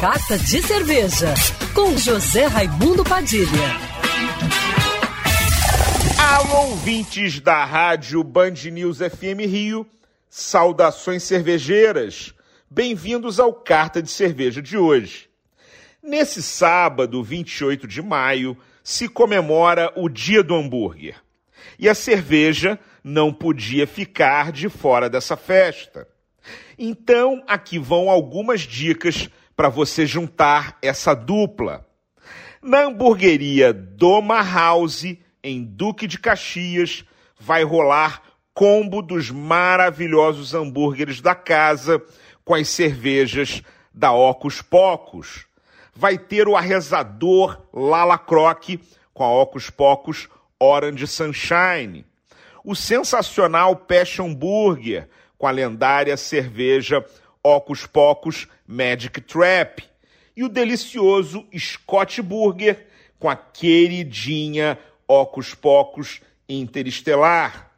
Carta de Cerveja, com José Raimundo Padilha. Alô, ouvintes da rádio Band News FM Rio, saudações cervejeiras. Bem-vindos ao Carta de Cerveja de hoje. Nesse sábado, 28 de maio, se comemora o Dia do Hambúrguer. E a cerveja não podia ficar de fora dessa festa. Então, aqui vão algumas dicas para você juntar essa dupla. Na hamburgueria Doma House, em Duque de Caxias, vai rolar combo dos maravilhosos hambúrgueres da casa com as cervejas da Ocus Pocos. Vai ter o arrezador Lala Croque com a Ocus Pocos Orange Sunshine. O sensacional Passion Burger com a lendária cerveja Ocus Pocos Magic Trap. E o delicioso Scott Burger com a queridinha Ocus Pocos Interestelar.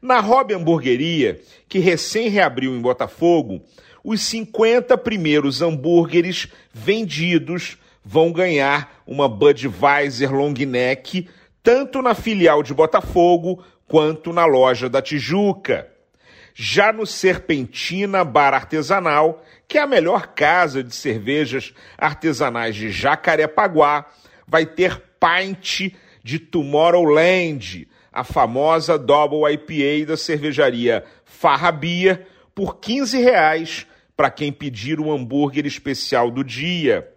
Na Hobby Hamburgueria, que recém reabriu em Botafogo, os 50 primeiros hambúrgueres vendidos vão ganhar uma Budweiser Long Neck, tanto na filial de Botafogo quanto na loja da Tijuca. Já no Serpentina Bar Artesanal, que é a melhor casa de cervejas artesanais de Jacarepaguá, vai ter pint de Tomorrowland, a famosa Double IPA da cervejaria Farrabia, por 15 reais para quem pedir o hambúrguer especial do dia.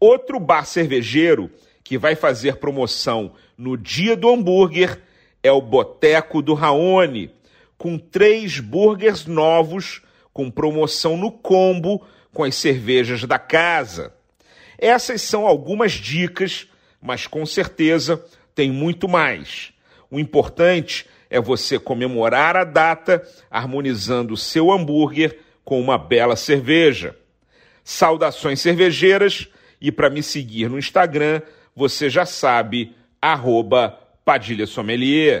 Outro bar cervejeiro que vai fazer promoção no dia do hambúrguer é o Boteco do Raoni, com três burgers novos com promoção no combo com as cervejas da casa. Essas são algumas dicas, mas com certeza tem muito mais. O importante é você comemorar a data harmonizando o seu hambúrguer com uma bela cerveja. Saudações cervejeiras e para me seguir no Instagram, você já sabe, arroba Padilha Sommelier.